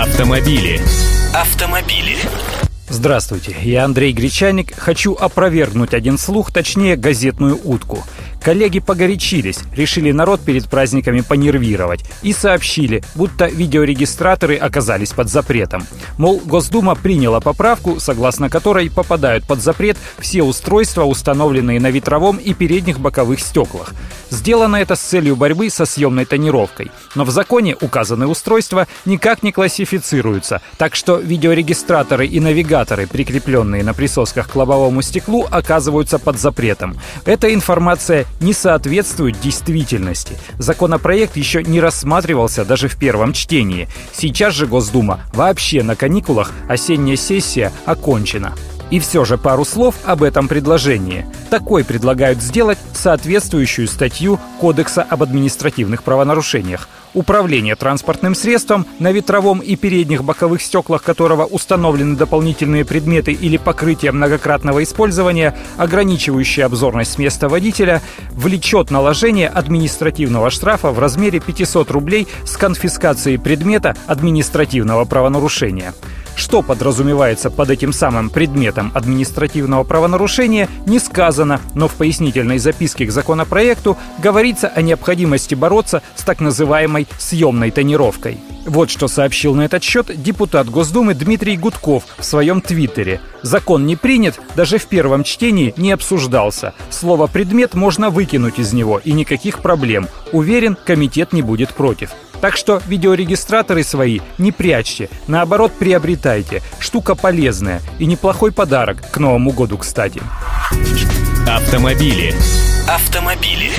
Автомобили. Автомобили. Здравствуйте, я Андрей Гречаник. Хочу опровергнуть один слух, точнее газетную утку – Коллеги погорячились, решили народ перед праздниками понервировать и сообщили, будто видеорегистраторы оказались под запретом. Мол, Госдума приняла поправку, согласно которой попадают под запрет все устройства, установленные на ветровом и передних боковых стеклах. Сделано это с целью борьбы со съемной тонировкой. Но в законе указанные устройства никак не классифицируются, так что видеорегистраторы и навигаторы, прикрепленные на присосках к лобовому стеклу, оказываются под запретом. Эта информация не соответствуют действительности. Законопроект еще не рассматривался даже в первом чтении. Сейчас же Госдума вообще на каникулах, осенняя сессия окончена. И все же пару слов об этом предложении. Такой предлагают сделать соответствующую статью Кодекса об административных правонарушениях. Управление транспортным средством, на ветровом и передних боковых стеклах которого установлены дополнительные предметы или покрытие многократного использования, ограничивающие обзорность места водителя, влечет наложение административного штрафа в размере 500 рублей с конфискацией предмета административного правонарушения. Что подразумевается под этим самым предметом административного правонарушения, не сказано, но в пояснительной записке к законопроекту говорится о необходимости бороться с так называемой съемной тонировкой. Вот что сообщил на этот счет депутат Госдумы Дмитрий Гудков в своем твиттере. Закон не принят, даже в первом чтении не обсуждался. Слово «предмет» можно выкинуть из него, и никаких проблем. Уверен, комитет не будет против. Так что видеорегистраторы свои не прячьте, наоборот приобретайте. Штука полезная и неплохой подарок к Новому году, кстати. Автомобили. Автомобили.